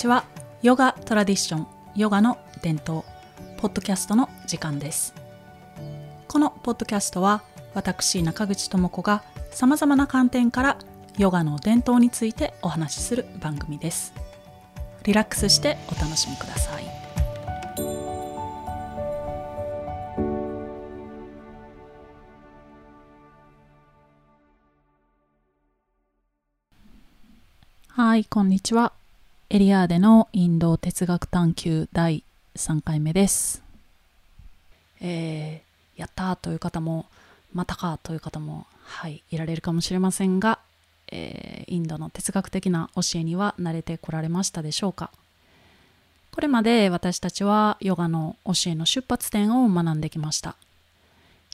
ちは。ヨガトラディションヨガの伝統ポッドキャストの時間です。このポッドキャストは私中口智子がさまざまな観点からヨガの伝統についてお話しする番組です。リラックスしてお楽しみください。はいこんにちは。エリアーデのインド哲学探求第3回目です。えー、やったーという方もまたかという方もはいいられるかもしれませんがえー、インドの哲学的な教えには慣れてこられましたでしょうか。これまで私たちはヨガの教えの出発点を学んできました。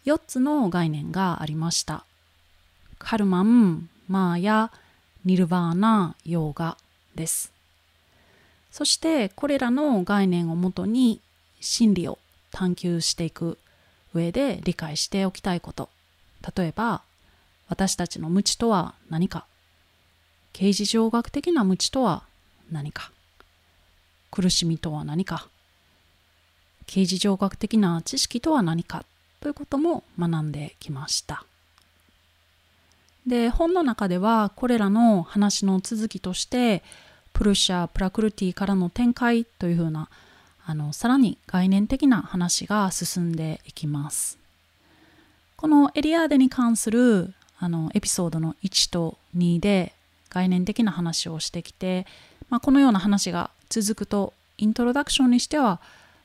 4つの概念がありました。カルマン、マーヤ、ニルバーナ、ヨーガです。そしてこれらの概念をもとに真理を探求していく上で理解しておきたいこと。例えば私たちの無知とは何か。刑事上学的な無知とは何か。苦しみとは何か。刑事上学的な知識とは何か。ということも学んできました。で本の中ではこれらの話の続きとしてプルシャ・プラクルティからの展開というふうなあのさらに概念的な話が進んでいきます。このエリアーデに関するあのエピソードの1と2で概念的な話をしてきて、まあ、このような話が続くとイントロダクションにしては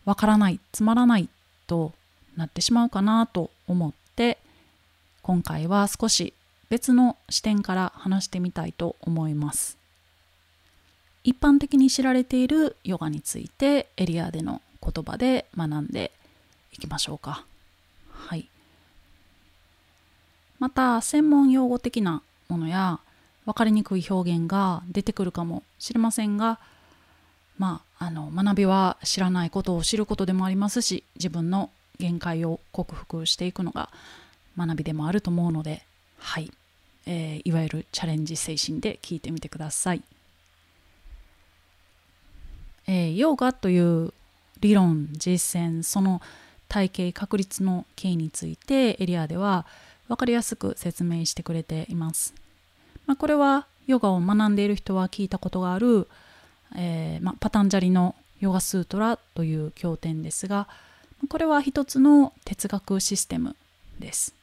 わからないつまらないとなってしまうかなと思って今回は少し別の視点から話してみたいと思います。一般的に知られているヨガについてエリアでの言葉で学んでいきましょうか。はい。また専門用語的なものや分かりにくい表現が出てくるかもしれませんがまああの学びは知らないことを知ることでもありますし自分の限界を克服していくのが学びでもあると思うのではい、えー、いわゆるチャレンジ精神で聞いてみてください。えー、ヨガという理論実践その体系確率の経緯についてエリアでは分かりやすく説明してくれています。まあ、これはヨガを学んでいる人は聞いたことがある、えー、まあ、パタンジャリのヨガスートラという経典ですがこれは一つの哲学システムです。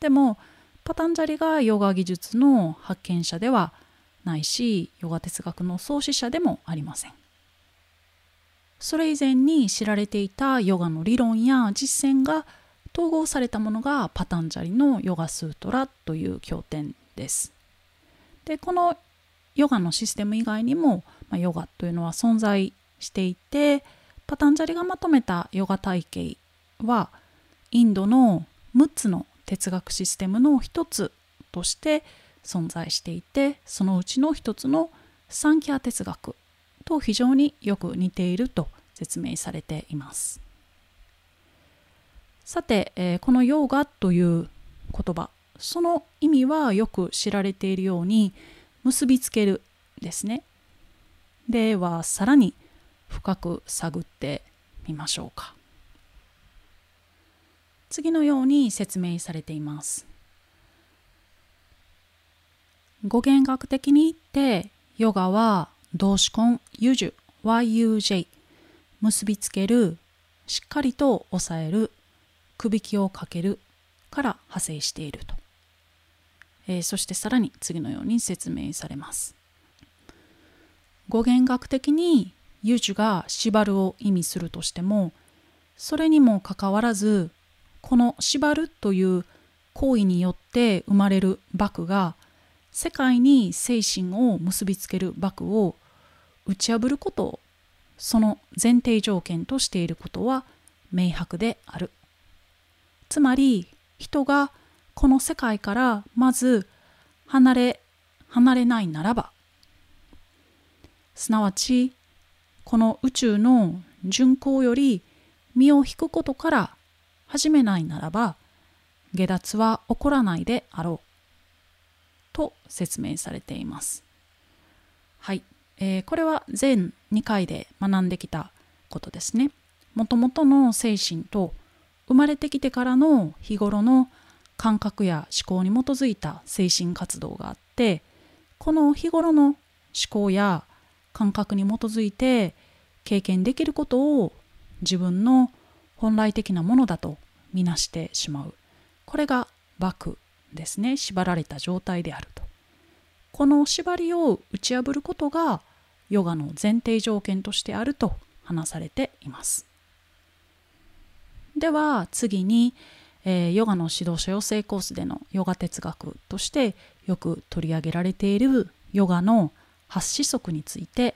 でもパタンジャリがヨガ技術の発見者ではないしヨガ哲学の創始者でもありません。それ以前に知られていたヨガの理論や実践が統合されたものがパタンジャリのヨガスートラという経典です。でこのヨガのシステム以外にも、まあ、ヨガというのは存在していてパタンジャリがまとめたヨガ体系はインドの6つの哲学システムの一つとして存在していてそのうちの一つのサンキャ哲学と非常によく似ていると説明されています。さて、えー、このヨーガという言葉その意味はよく知られているように結びつけるですね。ではさらに深く探ってみましょうか。次のように説明されています。語源学的に言ってヨガは動詞根ユジュ YUJ 結びつけるしっかりと押さえるくびきをかけるから派生していると、えー、そしてさらに次のように説明されます。語源学的にユジュが縛るを意味するとしてもそれにもかかわらずこの縛るという行為によって生まれる幕が世界に精神を結びつける幕を打ち破ることをその前提条件としていることは明白である。つまり人がこの世界からまず離れ離れないならばすなわちこの宇宙の巡行より身を引くことから始めないならば下脱は起こらないであろう。と説明されています。はい、えー、これは全2回で学んできたことですね。もともとの精神と生まれてきてからの日頃の感覚や思考に基づいた精神活動があってこの日頃の思考や感覚に基づいて経験できることを自分の本来的なものだとみなしてしまう。これがバクですね。縛られた状態であると。この縛りを打ち破ることがヨガの前提条件としてあると話されていますでは次に、えー、ヨガの指導者養成コースでのヨガ哲学としてよく取り上げられているヨガの8子則について、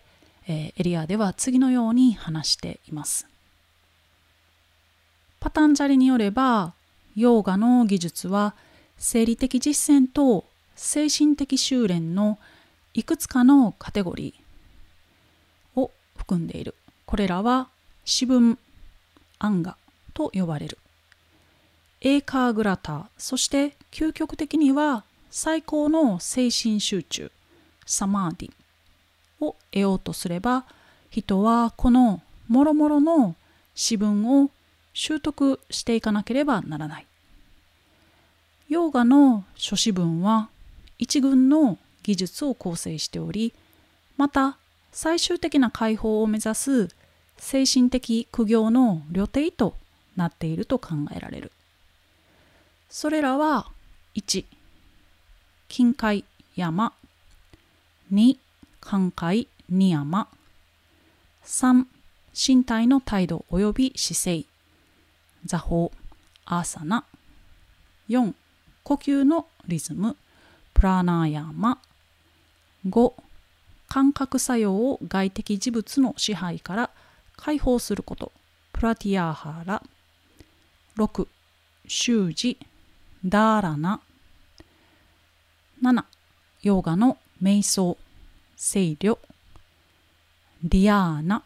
えー、エリアでは次のように話しています。パタンジャリによればヨガの技術は生理的実践と精神的修練のいくつかのカテゴリー含んでいる。これらは私文アンガと呼ばれる。エーカーグラター。そして究極的には最高の精神集中。サマーディを得ようとすれば人はこのもろもろの詩文を習得していかなければならない。ヨーガの諸子文は一群の技術を構成しておりまた最終的な解放を目指す精神的苦行の旅程となっていると考えられる。それらは1近海山。2寛解二山。3身体の態度及び姿勢。座法アーサナ。4呼吸のリズム。プラナーヤマ。5感覚作用を外的事物の支配から解放すること。プラティアーハラ。6習字。ダーラナ。7ヨガの瞑想。清涼。ディアーナ。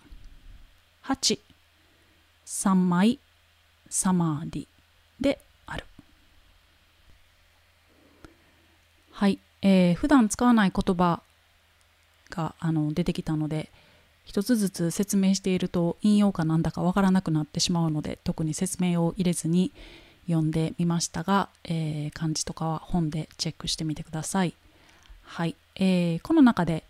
8三枚サマーディ。である。はい、えー、普段使わない言葉があの出てきたので一つずつ説明していると引用かなんだかわからなくなってしまうので特に説明を入れずに読んでみましたが、えー、漢字とかは本でチェックしてみてください。はい、えー、この中で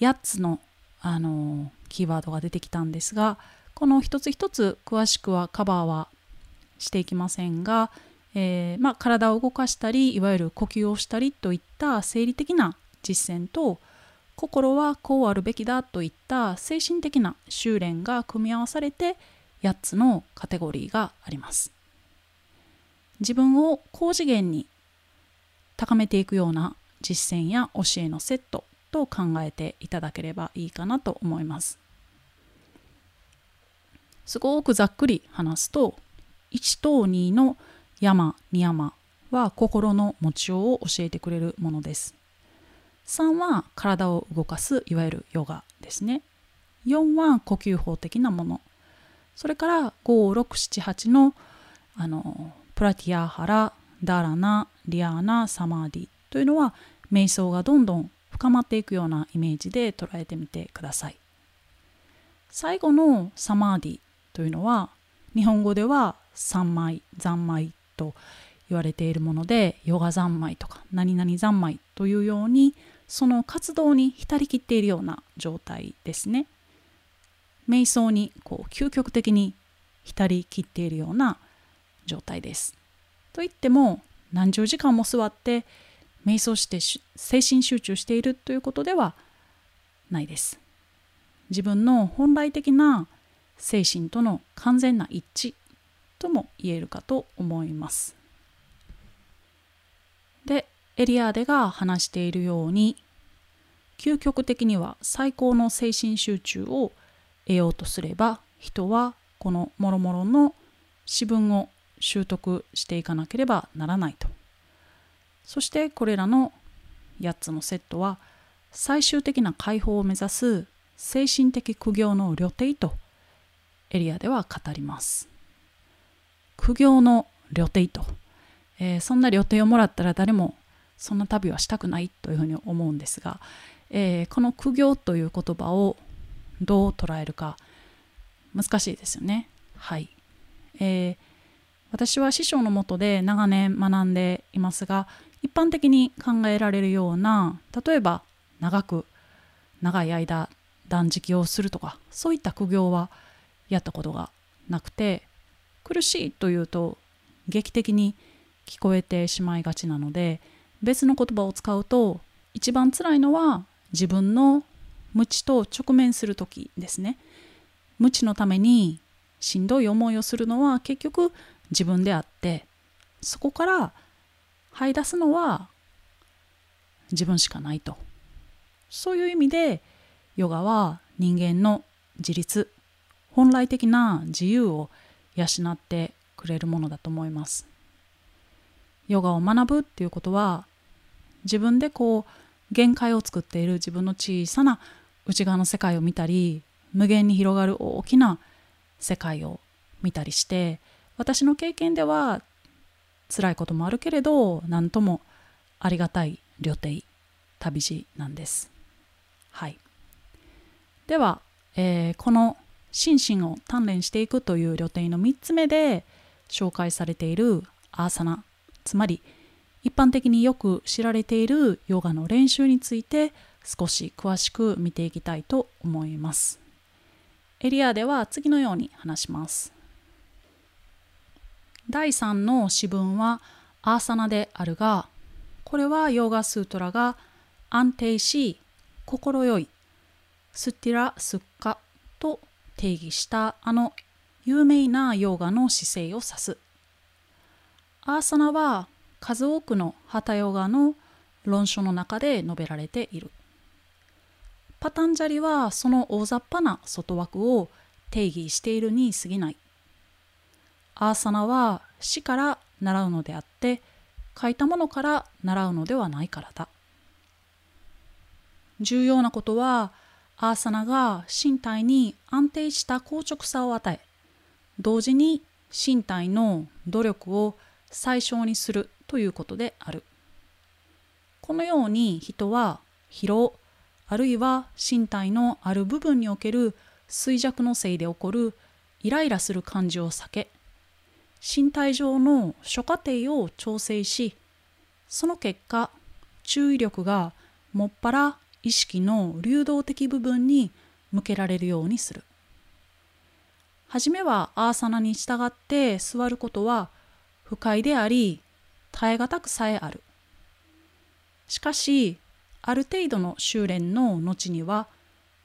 8つの、あのキーワードが出てきたんですがこの一つ一つ詳しくはカバーはしていきませんが、えー、まあ、体を動かしたりいわゆる呼吸をしたりといった生理的な実践と心はこうあるべきだといった精神的な修練が組み合わされて8つのカテゴリーがあります。自分を高次元に高めていくような実践や教えのセットと考えていただければいいかなと思います。すごくざっくり話すと1と2の山2山は心の持ちようを教えてくれるものです。3は体を動かすいわゆるヨガですね。4は呼吸法的なもの。それから5678のあのプラティアハラ、ダラナ、リアーナ、サマーディというのは瞑想がどんどん深まっていくようなイメージで捉えてみてください。最後のサマーディというのは日本語では三昧三昧と言われているものでヨガ三昧とか何々三昧というようにその活動に浸りきっているような状態ですね。瞑想にこう究極的に浸りきっているような状態です。といっても何十時間も座って瞑想して精神集中しているということではないです。自分の本来的な精神との完全な一致とも言えるかと思います。でエリアデが話しているように究極的には最高の精神集中を得ようとすれば人はこの諸々の詩文を習得していかなければならないと。そしてこれらの8つのセットは最終的な解放を目指す精神的苦行の旅程とエリアでは語ります。苦行の旅程と、えー、そんな旅程をもらったら誰もそんな旅はしたくないというふうに思うんですが、えー、この苦行という言葉をどう捉えるか難しいですよね。はい、えー、私は師匠のもとで長年学んでいますが一般的に考えられるような例えば長く長い間断食をするとかそういった苦行はやったことがなくて苦しいというと劇的に聞こえてしまいがちなので別の言葉を使うと一番辛いのは自分の無知と直面する時ですね。無知のためにしんどい思いをするのは結局自分であってそこから這い出すのは自分しかないと。そういう意味でヨガは人間の自立本来的な自由を養ってくれるものだと思います。ヨガを学ぶっていうことは自分でこう限界を作っている自分の小さな内側の世界を見たり無限に広がる大きな世界を見たりして私の経験では辛いこともあるけれど何ともありがたい旅程旅路なんです。はい、では、えー、この心身を鍛錬していくという旅程の3つ目で紹介されているアーサナつまり一般的によく知られているヨガの練習について少し詳しく見ていきたいと思います。エリアでは次のように話します。第3の詩文はアーサナであるが、これはヨガスートラが安定し、心よい、スティラ・スッカと定義したあの有名なヨガの姿勢を指す。アーサナは数多くのハタヨガの論書の中で述べられている。パタンジャリはその大雑把な外枠を定義しているに過ぎない。アーサナは死から習うのであって書いたものから習うのではないからだ。重要なことはアーサナが身体に安定した硬直さを与え同時に身体の努力を最小にするということである。このように人は疲労あるいは身体のある部分における衰弱のせいで起こるイライラする感じを避け身体上の諸過程を調整しその結果注意力がもっぱら意識の流動的部分に向けられるようにする。はじめはアーサナに従って座ることは不快であり耐え難くさえある。しかしある程度の修練の後には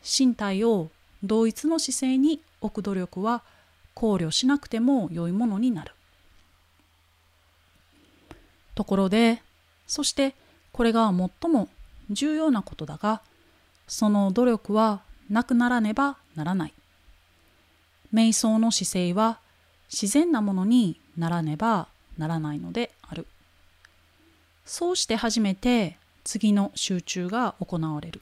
身体を同一の姿勢に置く努力は考慮しなくても良いものになる。ところでそしてこれが最も重要なことだがその努力はなくならねばならない。瞑想の姿勢は自然なものにならねばならないのである。そうして初めて次の集中が行われる。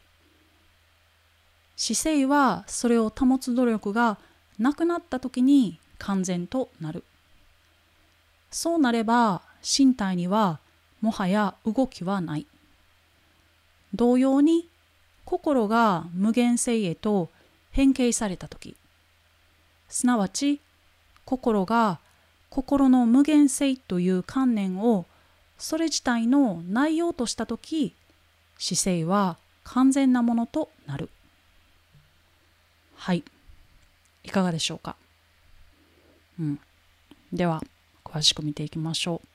姿勢はそれを保つ努力がなくなった時に完全となる。そうなれば身体にはもはや動きはない。同様に心が無限性へと変形された時すなわち心が心の無限性という観念をそれ自体の内容とした時姿勢は完全なものとなる。はい。いかがでしょうか？うん。では詳しく見ていきましょう。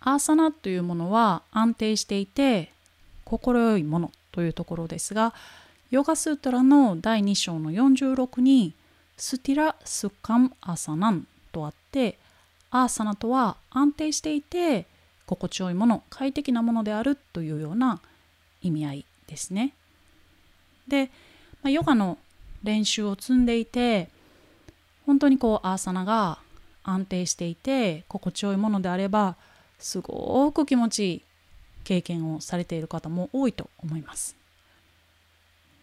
アーサナというものは安定していて心よいものというところですがヨガスートラの第2章の46にスティラ・スッカン・アーサナン。とあってアーサナとは安定していて心地よいもの快適なものであるというような意味合いですね。で、まあ、ヨガの練習を積んでいて本当にこうアーサナが安定していて心地よいものであればすごく気持ちいい経験をされている方も多いと思います。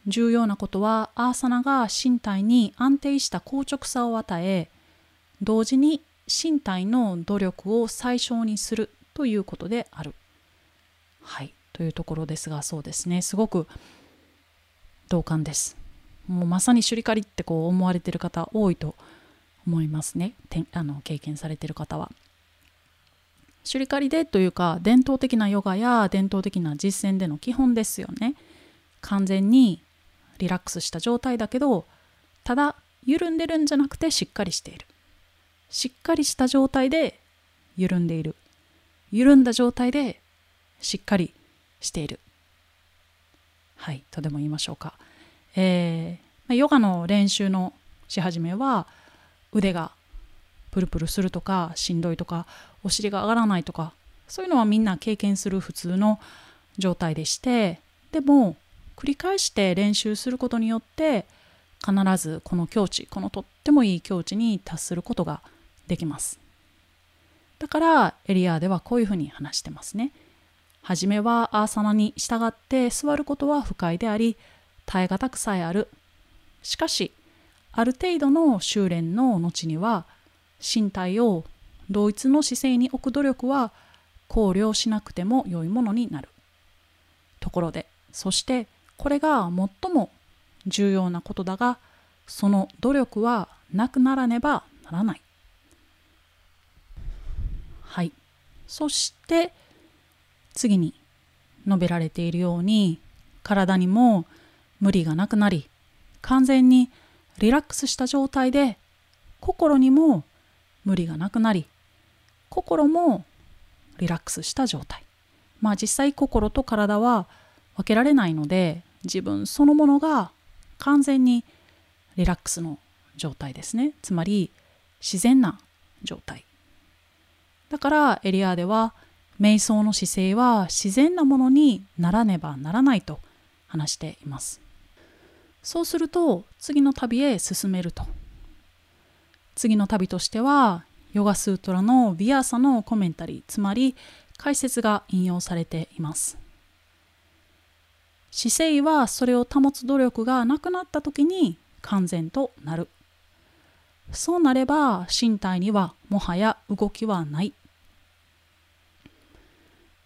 重要なことはアーサナが身体に安定した硬直さを与え同時に身体の努力を最小にするということである。はい。というところですがそうですね。すごく同感です。もうまさにシュリカリってこう思われてる方多いと思いますね。あの経験されてる方は。シュリカリでというか伝統的なヨガや伝統的な実践での基本ですよね。完全にリラックスした状態だけどただ緩んでるんじゃなくてしっかりしている。しっかりした状態で緩んでいる。緩んだ状態でしっかりしている。はいとでも言いましょうか、えー、ヨガの練習のし始めは腕がプルプルするとかしんどいとかお尻が上がらないとかそういうのはみんな経験する普通の状態でしてでも繰り返して練習することによって必ずこの境地このとってもいい境地に達することができます。だからエリアではこういうふうに話してますね。はじめはアーサナに従って座ることは不快であり耐え難くさえある。しかしある程度の修練の後には身体を同一の姿勢に置く努力は考慮しなくても良いものになる。ところでそしてこれが最も重要なことだがその努力はなくならねばならない。はい。そして次に述べられているように体にも無理がなくなり完全にリラックスした状態で心にも無理がなくなり心もリラックスした状態。まあ実際心と体は分けられないので自分そのものが完全にリラックスの状態ですね。つまり自然な状態。だからエリアでは瞑想の姿勢は自然なものにならねばならないと話しています。そうすると次の旅へ進めると。次の旅としてはヨガスートラのビアーサのコメンタリーつまり解説が引用されています。姿勢はそれを保つ努力がなくなった時に完全となる。そうなれば身体にはもはや動きはない。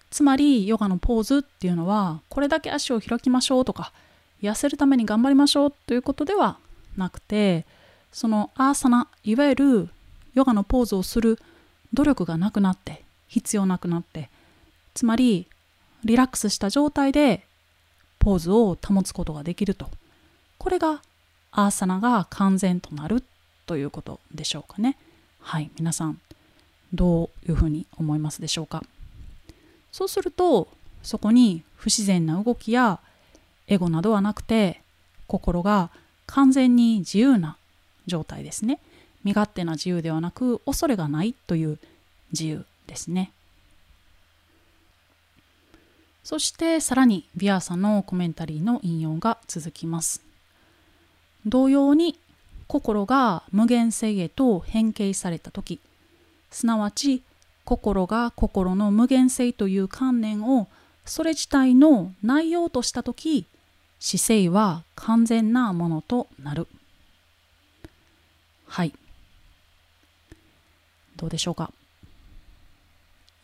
つまりヨガのポーズっていうのはこれだけ足を開きましょうとか痩せるために頑張りましょうということではなくてそのアーサナいわゆるヨガのポーズをする努力がなくなって必要なくなってつまりリラックスした状態でポーズを保つことができると。これがアーサナが完全となるということでしょうかね。はい。皆さんどういうふうに思いますでしょうか。そうするとそこに不自然な動きやエゴなどはなくて心が完全に自由な状態ですね。身勝手な自由ではなく恐れがないという自由ですね。そしてさらにビアーさんのコメンタリーの引用が続きます。同様に心が無限性へと変形された時すなわち心が心の無限性という観念をそれ自体の内容とした時姿勢は完全なものとなる。はい。どうでしょうか？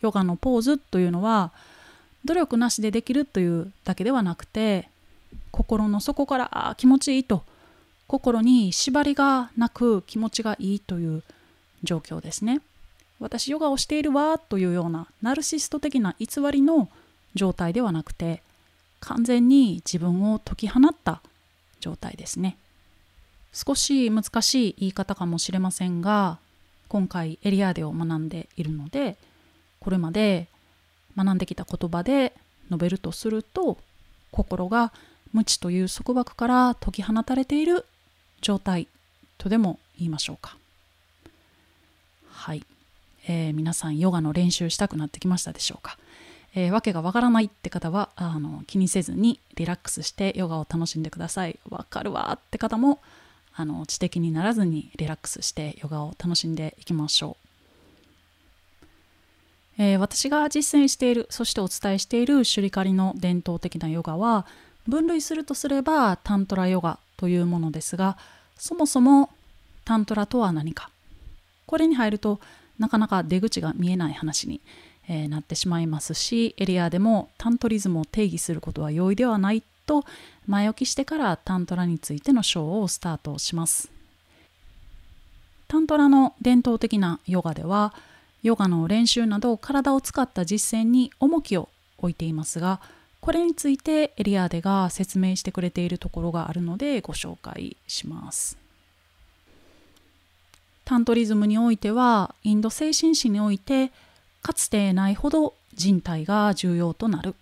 ヨガのポーズというのは努力なしでできるというだけではなくて心の底からあ気持ちいいと心に縛りがなく気持ちがいいという状況ですね。私ヨガをしているわというようなナルシスト的な偽りの状態ではなくて完全に自分を解き放った状態ですね。少し難しい言い方かもしれませんが今回エリアーデを学んでいるのでこれまで学んできた言葉で述べるとすると心が無知という束縛から解き放たれている状態とでも言いましょうか。はい、えー、皆さんヨガの練習したくなってきましたでしょうか、えー、わけがわからないって方はあの気にせずにリラックスしてヨガを楽しんでください。わかるわって方もあの知的にならずにリラックスしてヨガを楽しんでいきましょう。えー、私が実践しているそしてお伝えしているシュリカリの伝統的なヨガは分類するとすればタントラヨガというものですがそもそもタントラとは何か？これに入るとなかなか出口が見えない話に、えー、なってしまいますしエリアでもタントリズムを定義することは容易ではないと前置きしてからタントラについての章をスタートします。タントラの伝統的なヨガではヨガの練習など体を使った実践に重きを置いていますがこれについてエリアーデが説明してくれているところがあるのでご紹介します。タントリズムにおいてはインド精神史においてかつてないほど人体が重要となる。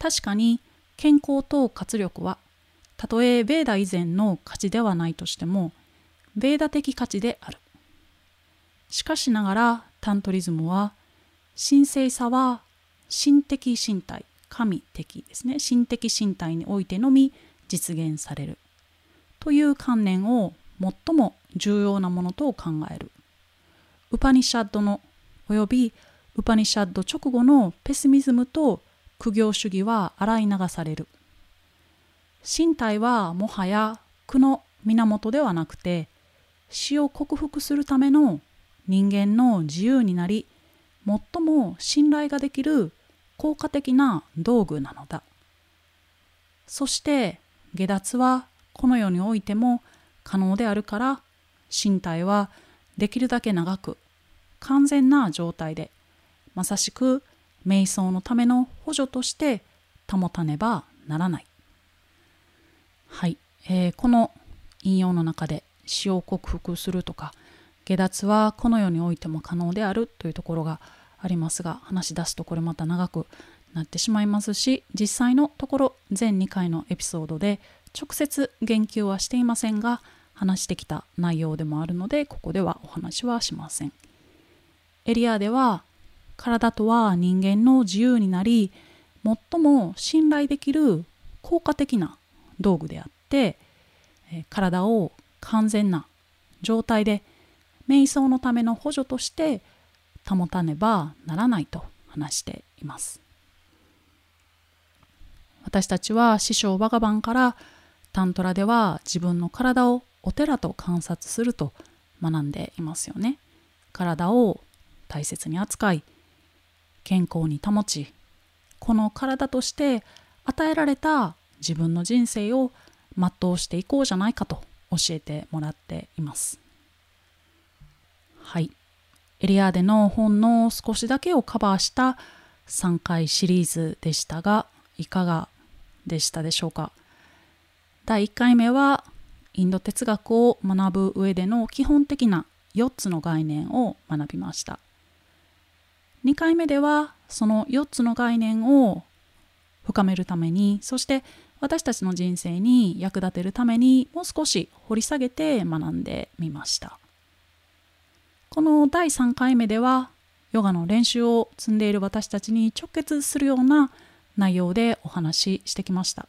確かに健康と活力はたとえベーダ以前の価値ではないとしてもベーダ的価値である。しかしながらタントリズムは神聖さは心的身体神的ですね。心的身体においてのみ実現される。という観念を最も重要なものと考える。ウパニシャッドのおよびウパニシャッド直後のペシミズムと苦行主義は洗い流される。身体はもはや苦の源ではなくて死を克服するための人間の自由になり最も信頼ができる効果的な道具なのだそして下脱はこの世においても可能であるから身体はできるだけ長く完全な状態でまさしく瞑想のための補助として保たねばならない。はい、えー、この引用の中で死を克服するとか下脱はこの世においても可能であるというところがありますが話し出すとこれまた長くなってしまいますし実際のところ全2回のエピソードで直接言及はしていませんが話してきた内容でもあるのでここではお話はしません。エリアでは体とは人間の自由になり最も信頼できる効果的な道具であって体を完全な状態で瞑想のための補助として保たねばならないと話しています。私たちは師匠バガバンからタントラでは自分の体をお寺と観察すると学んでいますよね。体を大切に扱い健康に保ちこの体として与えられた自分の人生を全うしていこうじゃないかと教えてもらっています。はい。エリアーデの本の少しだけをカバーした3回シリーズでしたが、いかがでしたでしょうか？第1回目はインド哲学を学ぶ上での基本的な4つの概念を学びました。2回目ではその4つの概念を深めるためにそして私たちの人生に役立てるためにもう少し掘り下げて学んでみましたこの第3回目ではヨガの練習を積んでいる私たちに直結するような内容でお話ししてきました。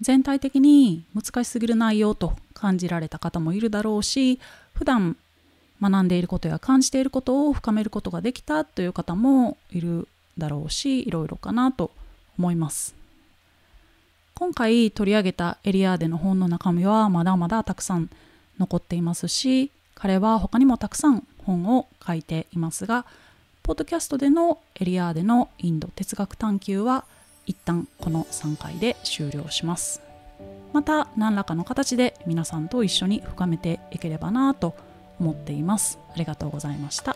全体的に難しすぎる内容と感じられた方もいるだろうし普段学んでいることや感じていることを深めることができたという方もいるだろうしいろいろかなと思います。今回取り上げたエリアでの本の中身はまだまだたくさん残っていますし彼は他にもたくさん本を書いていますがポッドキャストでのエリアーデのインド哲学探求は一旦この3回で終了します。また何らかの形で皆さんと一緒に深めていければなと思っています。ありがとうございました。